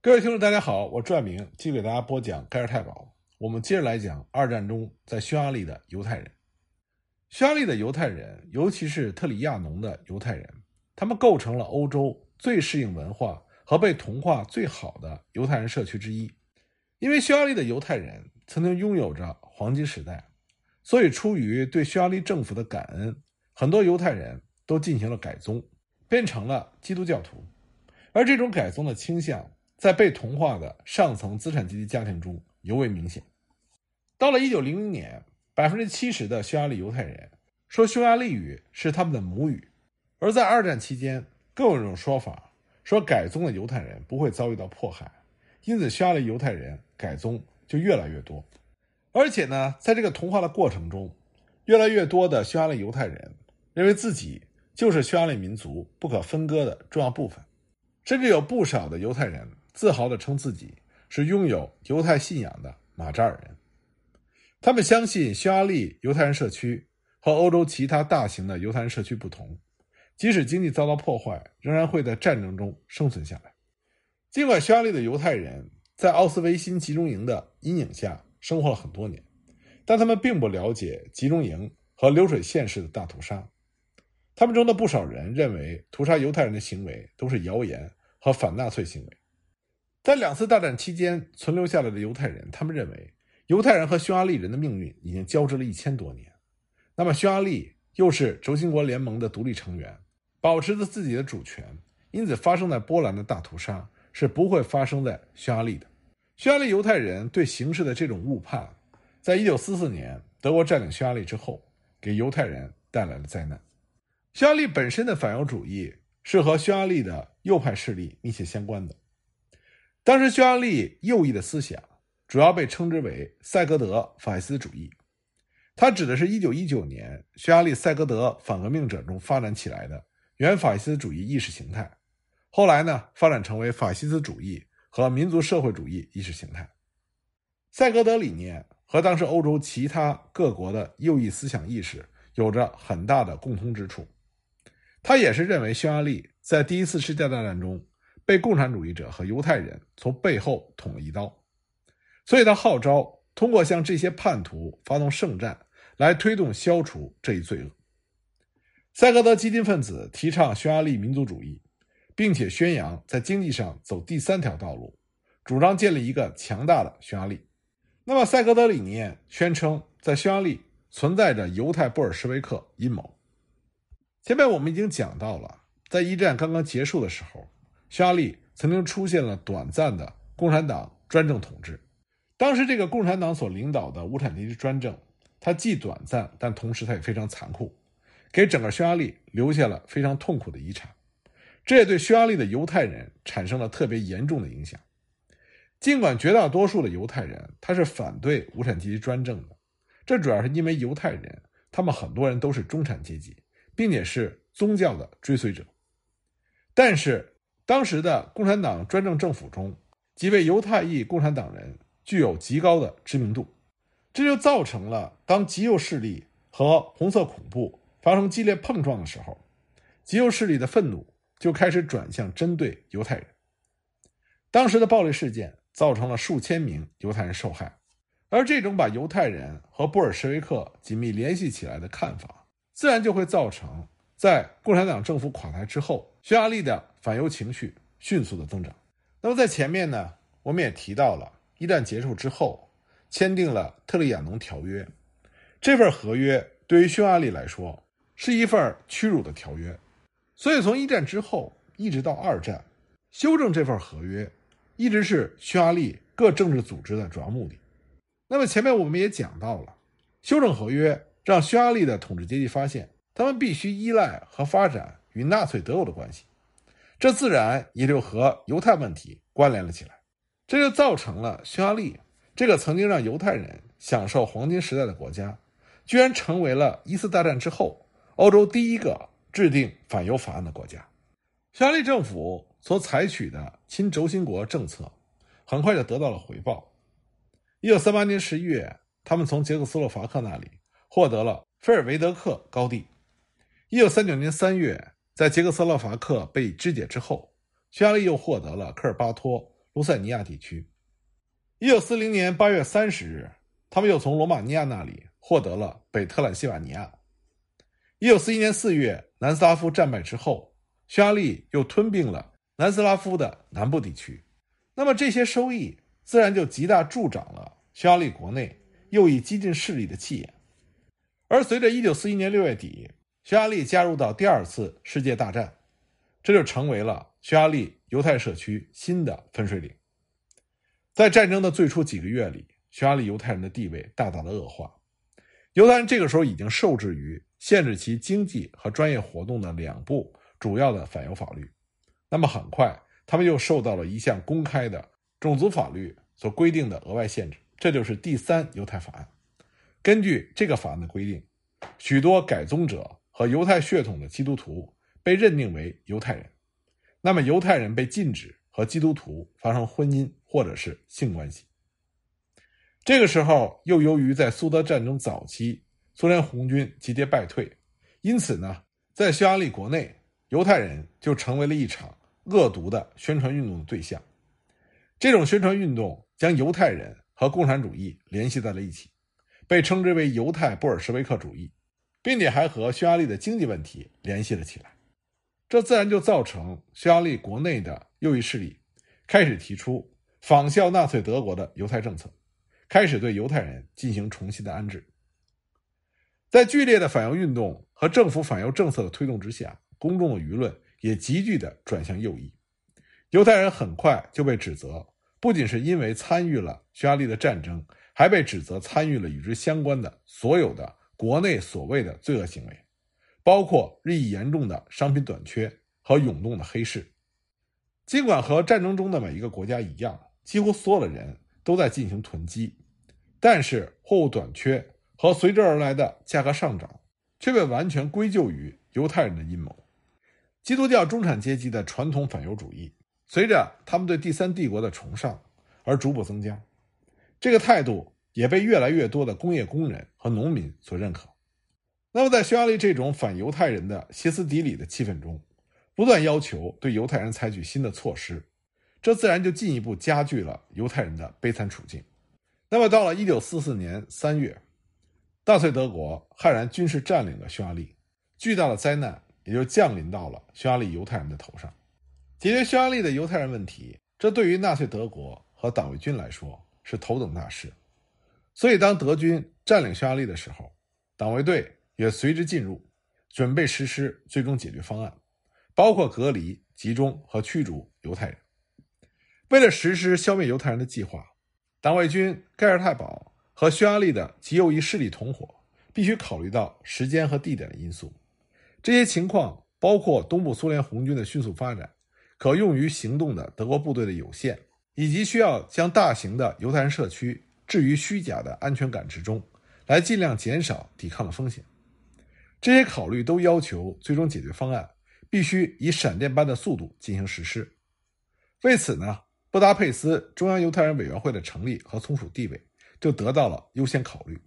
各位听众，大家好，我朱爱明继续给大家播讲盖尔太保。我们接着来讲二战中在匈牙利的犹太人。匈牙利的犹太人，尤其是特里亚农的犹太人，他们构成了欧洲最适应文化和被同化最好的犹太人社区之一。因为匈牙利的犹太人曾经拥有着黄金时代，所以出于对匈牙利政府的感恩，很多犹太人都进行了改宗，变成了基督教徒。而这种改宗的倾向。在被同化的上层资产阶级家庭中尤为明显。到了1900年，百分之七十的匈牙利犹太人说匈牙利语是他们的母语。而在二战期间，更有一种说法，说改宗的犹太人不会遭遇到迫害，因此匈牙利犹太人改宗就越来越多。而且呢，在这个同化的过程中，越来越多的匈牙利犹太人认为自己就是匈牙利民族不可分割的重要部分，甚至有不少的犹太人。自豪地称自己是拥有犹太信仰的马扎尔人，他们相信匈牙利犹太人社区和欧洲其他大型的犹太人社区不同，即使经济遭到破坏，仍然会在战争中生存下来。尽管匈牙利的犹太人在奥斯维辛集中营的阴影下生活了很多年，但他们并不了解集中营和流水线式的大屠杀。他们中的不少人认为，屠杀犹太人的行为都是谣言和反纳粹行为。在两次大战期间存留下来的犹太人，他们认为犹太人和匈牙利人的命运已经交织了一千多年。那么，匈牙利又是轴心国联盟的独立成员，保持着自己的主权，因此发生在波兰的大屠杀是不会发生在匈牙利的。匈牙利犹太人对形势的这种误判，在一九四四年德国占领匈牙利之后，给犹太人带来了灾难。匈牙利本身的反犹主义是和匈牙利的右派势力密切相关的。当时匈牙利右翼的思想主要被称之为赛格德法西斯主义，它指的是1919年匈牙利赛格德反革命者中发展起来的原法西斯主义意识形态，后来呢发展成为法西斯主义和民族社会主义意识形态。赛格德理念和当时欧洲其他各国的右翼思想意识有着很大的共通之处，他也是认为匈牙利在第一次世界大战中。被共产主义者和犹太人从背后捅了一刀，所以他号召通过向这些叛徒发动圣战来推动消除这一罪恶。塞格德激进分子提倡匈牙利民族主义，并且宣扬在经济上走第三条道路，主张建立一个强大的匈牙利。那么，塞格德理念宣称在匈牙利存在着犹太布尔什维克阴谋。前面我们已经讲到了，在一战刚刚结束的时候。匈牙利曾经出现了短暂的共产党专政统治，当时这个共产党所领导的无产阶级专政，它既短暂，但同时它也非常残酷，给整个匈牙利留下了非常痛苦的遗产，这也对匈牙利的犹太人产生了特别严重的影响。尽管绝大多数的犹太人他是反对无产阶级专政的，这主要是因为犹太人他们很多人都是中产阶级，并且是宗教的追随者，但是。当时的共产党专政政府中，几位犹太裔共产党人具有极高的知名度，这就造成了当极右势力和红色恐怖发生激烈碰撞的时候，极右势力的愤怒就开始转向针对犹太人。当时的暴力事件造成了数千名犹太人受害，而这种把犹太人和布尔什维克紧密联系起来的看法，自然就会造成在共产党政府垮台之后，匈牙利的。反犹情绪迅速的增长。那么在前面呢，我们也提到了，一战结束之后，签订了《特里亚农条约》。这份合约对于匈牙利来说是一份屈辱的条约。所以从一战之后一直到二战，修正这份合约一直是匈牙利各政治组织的主要目的。那么前面我们也讲到了，修正合约让匈牙利的统治阶级发现，他们必须依赖和发展与纳粹德国的关系。这自然也就和犹太问题关联了起来，这就造成了匈牙利这个曾经让犹太人享受黄金时代的国家，居然成为了一次大战之后欧洲第一个制定反犹法案的国家。匈牙利政府所采取的亲轴心国政策，很快就得到了回报。一九三八年十一月，他们从捷克斯洛伐克那里获得了菲尔维德克高地。一九三九年三月。在捷克斯洛伐克被肢解之后，匈牙利又获得了科尔巴托、卢塞尼亚地区。一九四零年八月三十日，他们又从罗马尼亚那里获得了北特兰西瓦尼亚。一九四一年四月，南斯拉夫战败之后，匈牙利又吞并了南斯拉夫的南部地区。那么这些收益自然就极大助长了匈牙利国内右翼激进势力的气焰。而随着一九四一年六月底，匈牙利加入到第二次世界大战，这就成为了匈牙利犹太社区新的分水岭。在战争的最初几个月里，匈牙利犹太人的地位大大的恶化。犹太人这个时候已经受制于限制其经济和专业活动的两部主要的反犹法律，那么很快他们又受到了一项公开的种族法律所规定的额外限制，这就是第三犹太法案。根据这个法案的规定，许多改宗者和犹太血统的基督徒被认定为犹太人，那么犹太人被禁止和基督徒发生婚姻或者是性关系。这个时候，又由于在苏德战争早期，苏联红军节节败退，因此呢，在匈牙利国内，犹太人就成为了一场恶毒的宣传运动的对象。这种宣传运动将犹太人和共产主义联系在了一起，被称之为犹太布尔什维克主义，并且还和匈牙利的经济问题联系了起来。这自然就造成匈牙利国内的右翼势力开始提出仿效纳粹德国的犹太政策。开始对犹太人进行重新的安置，在剧烈的反犹运动和政府反犹政策的推动之下，公众的舆论也急剧的转向右翼。犹太人很快就被指责，不仅是因为参与了匈牙利的战争，还被指责参与了与之相关的所有的国内所谓的罪恶行为，包括日益严重的商品短缺和涌动的黑市。尽管和战争中的每一个国家一样，几乎所有的人。都在进行囤积，但是货物短缺和随之而来的价格上涨却被完全归咎于犹太人的阴谋。基督教中产阶级的传统反犹主义，随着他们对第三帝国的崇尚而逐步增加，这个态度也被越来越多的工业工人和农民所认可。那么，在匈牙利这种反犹太人的歇斯底里的气氛中，不断要求对犹太人采取新的措施。这自然就进一步加剧了犹太人的悲惨处境。那么，到了一九四四年三月，纳粹德国悍然军事占领了匈牙利，巨大的灾难也就降临到了匈牙利犹太人的头上。解决匈牙利的犹太人问题，这对于纳粹德国和党卫军来说是头等大事。所以，当德军占领匈牙利的时候，党卫队也随之进入，准备实施最终解决方案，包括隔离、集中和驱逐犹太人。为了实施消灭犹太人的计划，党卫军盖尔泰堡和匈牙利的极右翼势力同伙，必须考虑到时间和地点的因素。这些情况包括东部苏联红军的迅速发展、可用于行动的德国部队的有限，以及需要将大型的犹太人社区置于虚假的安全感之中，来尽量减少抵抗的风险。这些考虑都要求最终解决方案必须以闪电般的速度进行实施。为此呢？布达佩斯中央犹太人委员会的成立和从属地位就得到了优先考虑。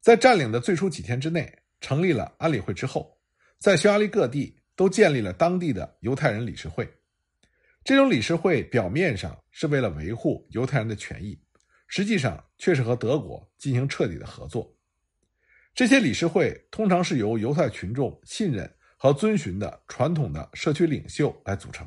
在占领的最初几天之内，成立了安理会之后，在匈牙利各地都建立了当地的犹太人理事会。这种理事会表面上是为了维护犹太人的权益，实际上却是和德国进行彻底的合作。这些理事会通常是由犹太群众信任和遵循的传统的社区领袖来组成。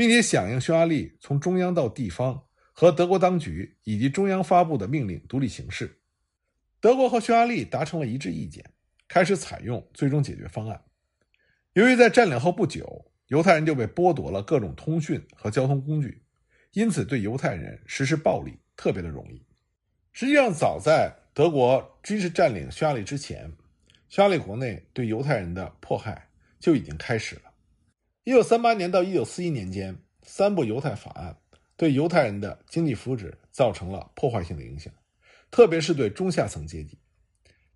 并且响应匈牙利从中央到地方和德国当局以及中央发布的命令独立行事。德国和匈牙利达成了一致意见，开始采用最终解决方案。由于在占领后不久，犹太人就被剥夺了各种通讯和交通工具，因此对犹太人实施暴力特别的容易。实际上，早在德国军事占领匈牙利之前，匈牙利国内对犹太人的迫害就已经开始了。一九三八年到一九四一年间，三部犹太法案对犹太人的经济福祉造成了破坏性的影响，特别是对中下层阶级。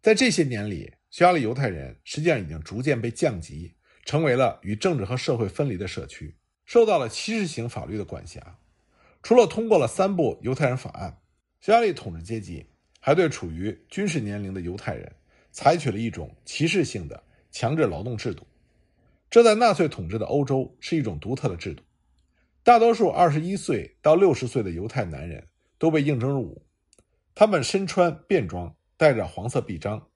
在这些年里，匈牙利犹太人实际上已经逐渐被降级，成为了与政治和社会分离的社区，受到了歧视型法律的管辖。除了通过了三部犹太人法案，匈牙利统治阶级还对处于军事年龄的犹太人采取了一种歧视性的强制劳动制度。这在纳粹统治的欧洲是一种独特的制度。大多数二十一岁到六十岁的犹太男人都被应征入伍，他们身穿便装，带着黄色臂章，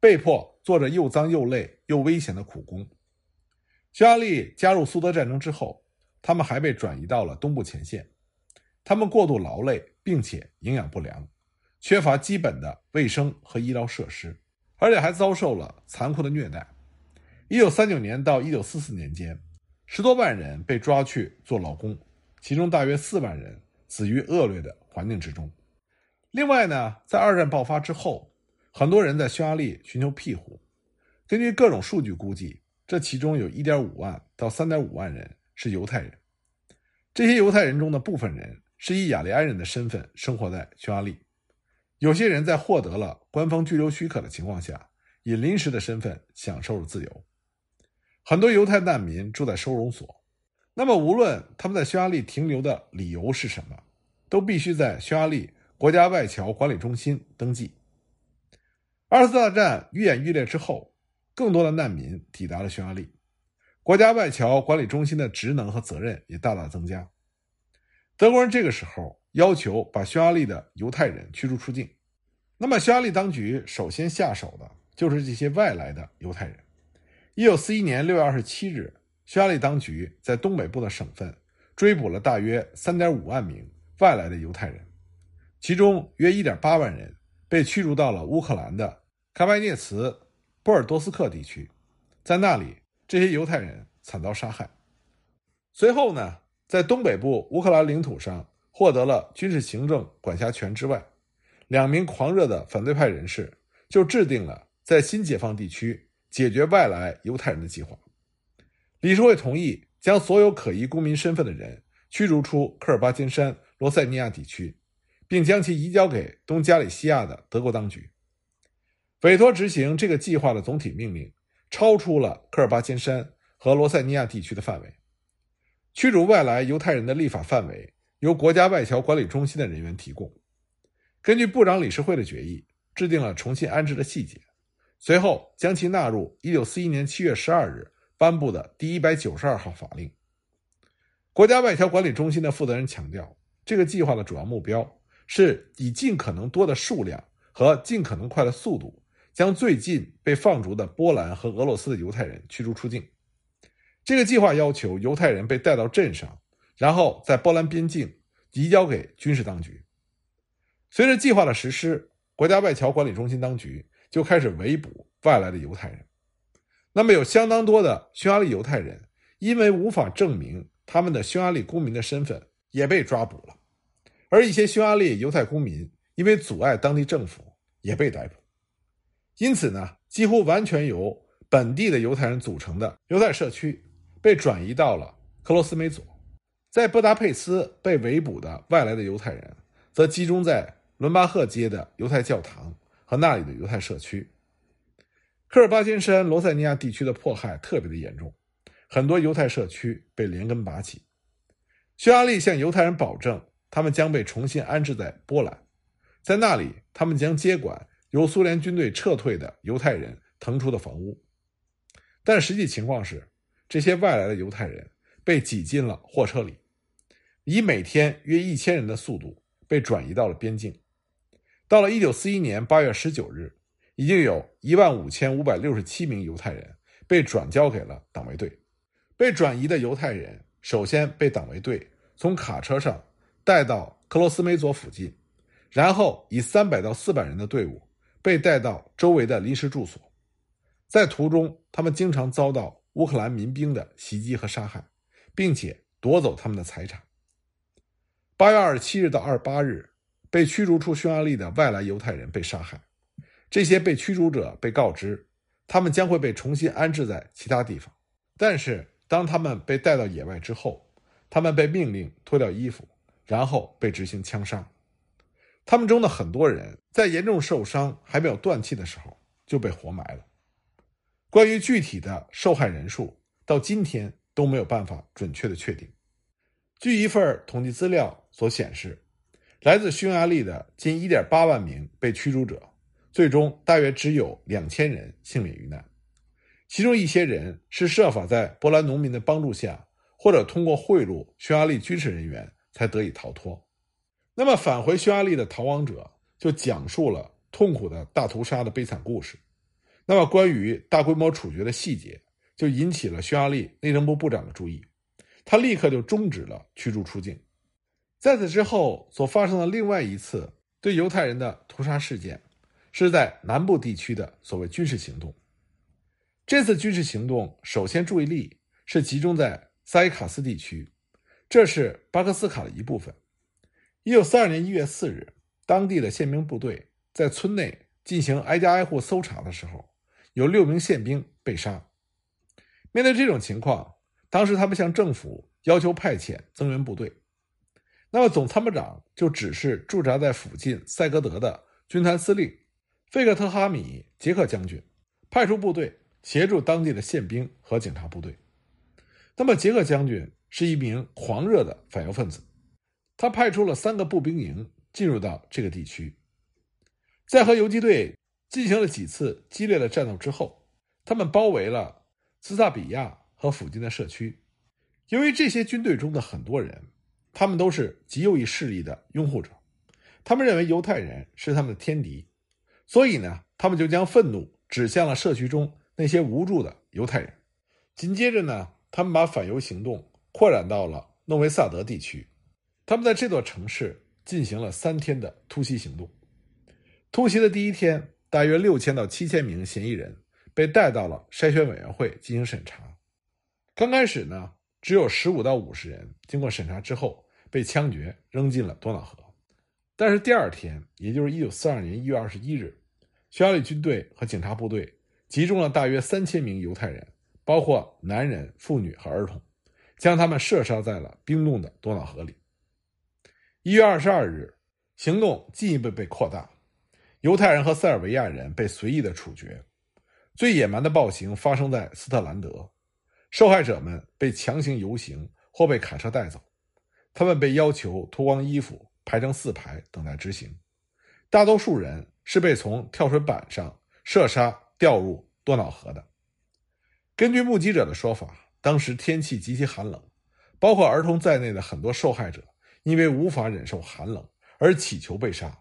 被迫做着又脏又累又危险的苦工。匈牙利加入苏德战争之后，他们还被转移到了东部前线，他们过度劳累，并且营养不良，缺乏基本的卫生和医疗设施，而且还遭受了残酷的虐待。一九三九年到一九四四年间。十多万人被抓去做劳工，其中大约四万人死于恶劣的环境之中。另外呢，在二战爆发之后，很多人在匈牙利寻求庇护。根据各种数据估计，这其中有1.5万到3.5万人是犹太人。这些犹太人中的部分人是以雅利安人的身份生活在匈牙利，有些人在获得了官方居留许可的情况下，以临时的身份享受了自由。很多犹太难民住在收容所，那么无论他们在匈牙利停留的理由是什么，都必须在匈牙利国家外侨管理中心登记。二次大战愈演愈烈之后，更多的难民抵达了匈牙利，国家外侨管理中心的职能和责任也大大增加。德国人这个时候要求把匈牙利的犹太人驱逐出境，那么匈牙利当局首先下手的就是这些外来的犹太人。一九四一年六月二十七日，匈牙利当局在东北部的省份追捕了大约三点五万名外来的犹太人，其中约一点八万人被驱逐到了乌克兰的卡拜涅茨波尔多斯克地区，在那里，这些犹太人惨遭杀害。随后呢，在东北部乌克兰领土上获得了军事行政管辖权之外，两名狂热的反对派人士就制定了在新解放地区。解决外来犹太人的计划，理事会同意将所有可疑公民身份的人驱逐出科尔巴金山罗塞尼亚地区，并将其移交给东加里西亚的德国当局。委托执行这个计划的总体命令超出了科尔巴金山和罗塞尼亚地区的范围。驱逐外来犹太人的立法范围由国家外侨管理中心的人员提供。根据部长理事会的决议，制定了重新安置的细节。随后将其纳入1941年7月12日颁布的第一百九十二号法令。国家外侨管理中心的负责人强调，这个计划的主要目标是以尽可能多的数量和尽可能快的速度，将最近被放逐的波兰和俄罗斯的犹太人驱逐出境。这个计划要求犹太人被带到镇上，然后在波兰边境移交给军事当局。随着计划的实施，国家外侨管理中心当局。就开始围捕外来的犹太人，那么有相当多的匈牙利犹太人因为无法证明他们的匈牙利公民的身份，也被抓捕了；而一些匈牙利犹太公民因为阻碍当地政府，也被逮捕。因此呢，几乎完全由本地的犹太人组成的犹太社区被转移到了克罗斯梅佐。在布达佩斯被围捕的外来的犹太人，则集中在伦巴赫街的犹太教堂。和那里的犹太社区，科尔巴金山罗塞尼亚地区的迫害特别的严重，很多犹太社区被连根拔起。匈牙利向犹太人保证，他们将被重新安置在波兰，在那里，他们将接管由苏联军队撤退的犹太人腾出的房屋。但实际情况是，这些外来的犹太人被挤进了货车里，以每天约一千人的速度被转移到了边境。到了一九四一年八月十九日，已经有一万五千五百六十七名犹太人被转交给了党卫队。被转移的犹太人首先被党卫队从卡车上带到克罗斯梅佐附近，然后以三百到四百人的队伍被带到周围的临时住所。在途中，他们经常遭到乌克兰民兵的袭击和杀害，并且夺走他们的财产。八月二十七日到二十八日。被驱逐出匈牙利的外来犹太人被杀害，这些被驱逐者被告知，他们将会被重新安置在其他地方。但是，当他们被带到野外之后，他们被命令脱掉衣服，然后被执行枪杀。他们中的很多人在严重受伤还没有断气的时候就被活埋了。关于具体的受害人数，到今天都没有办法准确的确定。据一份统计资料所显示。来自匈牙利的近1.8万名被驱逐者，最终大约只有2000人幸免于难。其中一些人是设法在波兰农民的帮助下或者通过贿赂匈牙利军事人员才得以逃脱。那么返回匈牙利的逃亡者就讲述了痛苦的大屠杀的悲惨故事。那么关于大规模处决的细节就引起了匈牙利内政部部长的注意，他立刻就终止了驱逐出境。在此之后所发生的另外一次对犹太人的屠杀事件，是在南部地区的所谓军事行动。这次军事行动首先注意力是集中在萨伊卡斯地区，这是巴克斯卡的一部分。一九四二年一月四日，当地的宪兵部队在村内进行挨家挨户搜查的时候，有六名宪兵被杀。面对这种情况，当时他们向政府要求派遣增援部队，那么总参谋长就指示驻扎在附近塞格德的军团司令费克特哈米杰克将军派出部队。协助当地的宪兵和警察部队。那么，杰克将军是一名狂热的反犹分子，他派出了三个步兵营进入到这个地区，在和游击队进行了几次激烈的战斗之后，他们包围了斯萨比亚和附近的社区。由于这些军队中的很多人，他们都是极右翼势力的拥护者，他们认为犹太人是他们的天敌，所以呢，他们就将愤怒指向了社区中。那些无助的犹太人，紧接着呢，他们把反犹行动扩展到了诺维萨德地区。他们在这座城市进行了三天的突袭行动。突袭的第一天，大约六千到七千名嫌疑人被带到了筛选委员会进行审查。刚开始呢，只有十五到五十人经过审查之后被枪决扔进了多瑙河。但是第二天，也就是一九四二年一月二十一日，匈牙利军队和警察部队。集中了大约三千名犹太人，包括男人、妇女和儿童，将他们射杀在了冰冻的多瑙河里。一月二十二日，行动进一步被扩大，犹太人和塞尔维亚人被随意的处决。最野蛮的暴行发生在斯特兰德，受害者们被强行游行或被卡车带走，他们被要求脱光衣服，排成四排等待执行。大多数人是被从跳水板上射杀。掉入多瑙河的。根据目击者的说法，当时天气极其寒冷，包括儿童在内的很多受害者因为无法忍受寒冷而乞求被杀。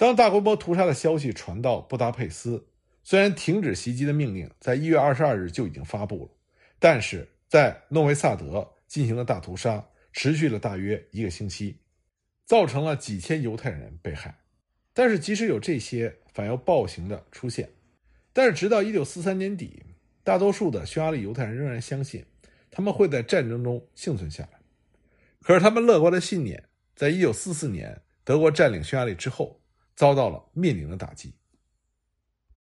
当大规模屠杀的消息传到布达佩斯，虽然停止袭击的命令在一月二十二日就已经发布了，但是在诺维萨德进行的大屠杀持续了大约一个星期，造成了几千犹太人被害。但是即使有这些反犹暴行的出现，但是，直到一九四三年底，大多数的匈牙利犹太人仍然相信他们会在战争中幸存下来。可是，他们乐观的信念，在一九四四年德国占领匈牙利之后，遭到了面临的打击。